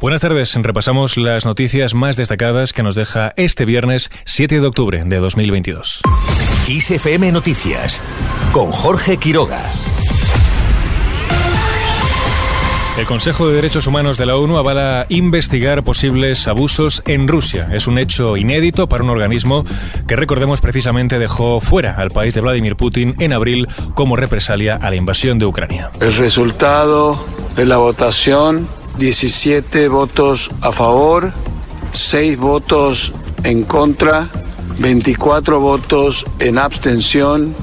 Buenas tardes. Repasamos las noticias más destacadas que nos deja este viernes 7 de octubre de 2022. ISFM Noticias con Jorge Quiroga. El Consejo de Derechos Humanos de la ONU avala investigar posibles abusos en Rusia. Es un hecho inédito para un organismo que, recordemos, precisamente dejó fuera al país de Vladimir Putin en abril como represalia a la invasión de Ucrania. El resultado de la votación 17 votos a favor, 6 votos en contra, 24 votos en abstención.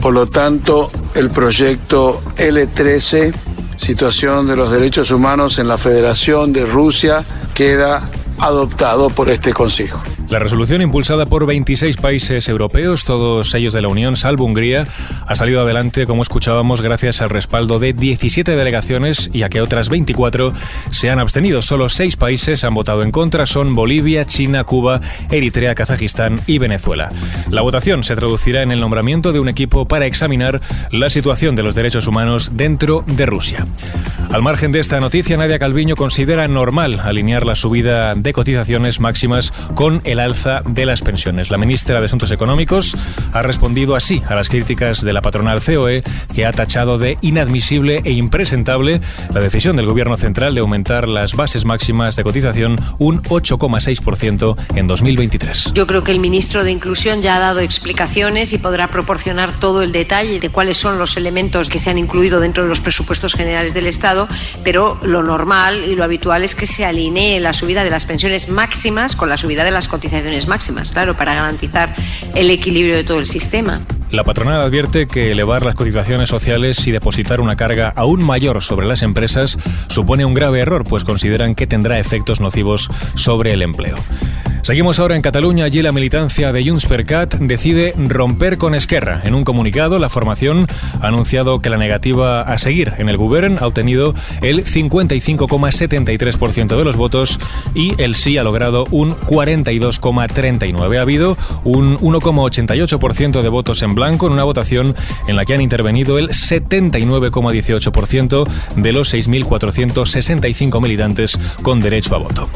Por lo tanto, el proyecto L13, situación de los derechos humanos en la Federación de Rusia, queda adoptado por este Consejo. La resolución impulsada por 26 países europeos, todos ellos de la Unión, salvo Hungría, ha salido adelante, como escuchábamos, gracias al respaldo de 17 delegaciones y a que otras 24 se han abstenido. Solo seis países han votado en contra, son Bolivia, China, Cuba, Eritrea, Kazajistán y Venezuela. La votación se traducirá en el nombramiento de un equipo para examinar la situación de los derechos humanos dentro de Rusia. Al margen de esta noticia, Nadia Calviño considera normal alinear la subida de cotizaciones máximas con el alza de las pensiones. La ministra de Asuntos Económicos ha respondido así a las críticas de la patronal COE, que ha tachado de inadmisible e impresentable la decisión del Gobierno central de aumentar las bases máximas de cotización un 8,6% en 2023. Yo creo que el ministro de Inclusión ya ha dado explicaciones y podrá proporcionar todo el detalle de cuáles son los elementos que se han incluido dentro de los presupuestos generales del Estado, pero lo normal y lo habitual es que se alinee la subida de las pensiones máximas con la subida de las cotizaciones máximas, claro, para garantizar el equilibrio de todo el sistema. La patronal advierte que elevar las cotizaciones sociales y depositar una carga aún mayor sobre las empresas supone un grave error, pues consideran que tendrá efectos nocivos sobre el empleo. Seguimos ahora en Cataluña. Allí la militancia de Junts per Cat decide romper con Esquerra. En un comunicado, la formación ha anunciado que la negativa a seguir en el Govern ha obtenido el 55,73% de los votos y el sí ha logrado un 42,39%. Ha habido un 1,88% de votos en blanco en una votación en la que han intervenido el 79,18% de los 6.465 militantes con derecho a voto.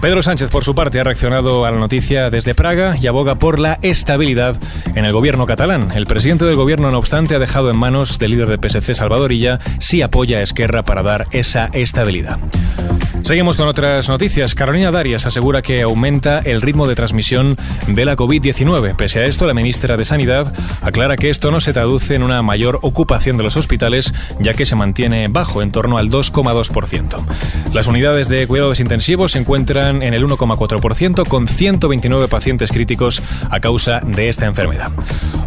Pedro Sánchez, por su parte, ha reaccionado a la noticia desde Praga y aboga por la estabilidad en el gobierno catalán. El presidente del gobierno, no obstante, ha dejado en manos del líder del PSC, Salvadorilla, si apoya a Esquerra para dar esa estabilidad. Seguimos con otras noticias. Carolina Darias asegura que aumenta el ritmo de transmisión de la COVID-19. Pese a esto, la ministra de Sanidad aclara que esto no se traduce en una mayor ocupación de los hospitales, ya que se mantiene bajo, en torno al 2,2%. Las unidades de cuidados intensivos se encuentran en el 1,4%, con 129 pacientes críticos a causa de esta enfermedad.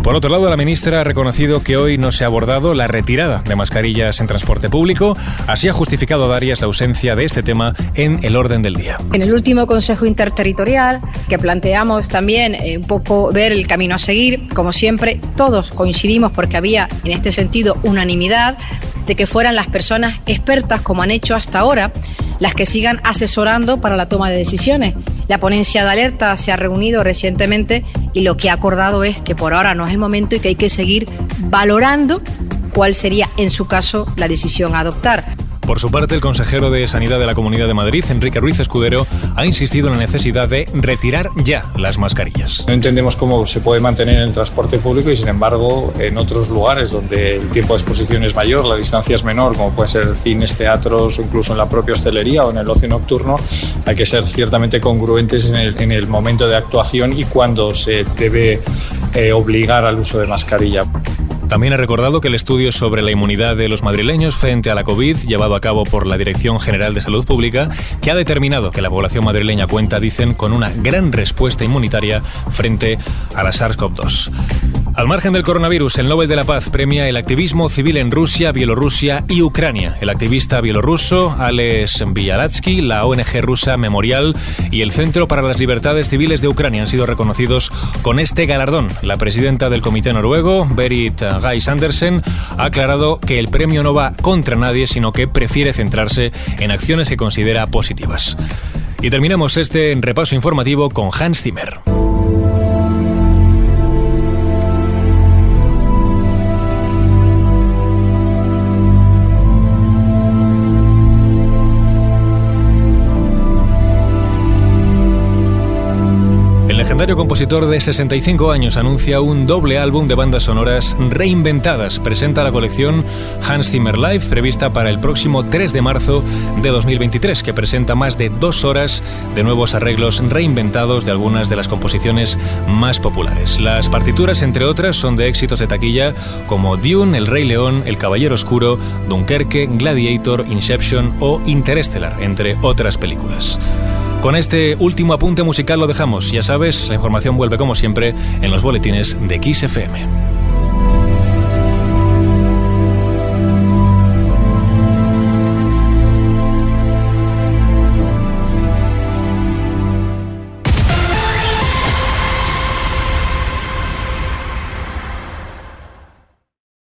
Por otro lado, la ministra ha reconocido que hoy no se ha abordado la retirada de mascarillas en transporte público. Así ha justificado Darias la ausencia de este tema en el orden del día. En el último Consejo Interterritorial, que planteamos también eh, un poco ver el camino a seguir, como siempre, todos coincidimos porque había en este sentido unanimidad de que fueran las personas expertas, como han hecho hasta ahora, las que sigan asesorando para la toma de decisiones. La ponencia de alerta se ha reunido recientemente y lo que ha acordado es que por ahora no es el momento y que hay que seguir valorando cuál sería, en su caso, la decisión a adoptar. Por su parte, el consejero de Sanidad de la Comunidad de Madrid, Enrique Ruiz Escudero, ha insistido en la necesidad de retirar ya las mascarillas. No entendemos cómo se puede mantener en el transporte público y, sin embargo, en otros lugares donde el tiempo de exposición es mayor, la distancia es menor, como pueden ser cines, teatros o incluso en la propia hostelería o en el ocio nocturno, hay que ser ciertamente congruentes en el, en el momento de actuación y cuando se debe eh, obligar al uso de mascarilla. También ha recordado que el estudio sobre la inmunidad de los madrileños frente a la COVID, llevado a cabo por la Dirección General de Salud Pública, que ha determinado que la población madrileña cuenta, dicen, con una gran respuesta inmunitaria frente a la SARS-CoV-2. Al margen del coronavirus, el Nobel de la Paz premia el activismo civil en Rusia, Bielorrusia y Ucrania. El activista bielorruso Alex Bialatsky, la ONG rusa Memorial y el Centro para las Libertades Civiles de Ucrania han sido reconocidos con este galardón. La presidenta del comité noruego, Berit Gais Andersen, ha aclarado que el premio no va contra nadie, sino que prefiere centrarse en acciones que considera positivas. Y terminamos este repaso informativo con Hans Zimmer. Legendario compositor de 65 años anuncia un doble álbum de bandas sonoras reinventadas. Presenta la colección Hans Zimmer Live, prevista para el próximo 3 de marzo de 2023, que presenta más de dos horas de nuevos arreglos reinventados de algunas de las composiciones más populares. Las partituras, entre otras, son de éxitos de taquilla como Dune, El Rey León, El Caballero Oscuro, Dunkerque, Gladiator, Inception o Interstellar, entre otras películas. Con este último apunte musical lo dejamos. Ya sabes, la información vuelve como siempre en los boletines de XFM.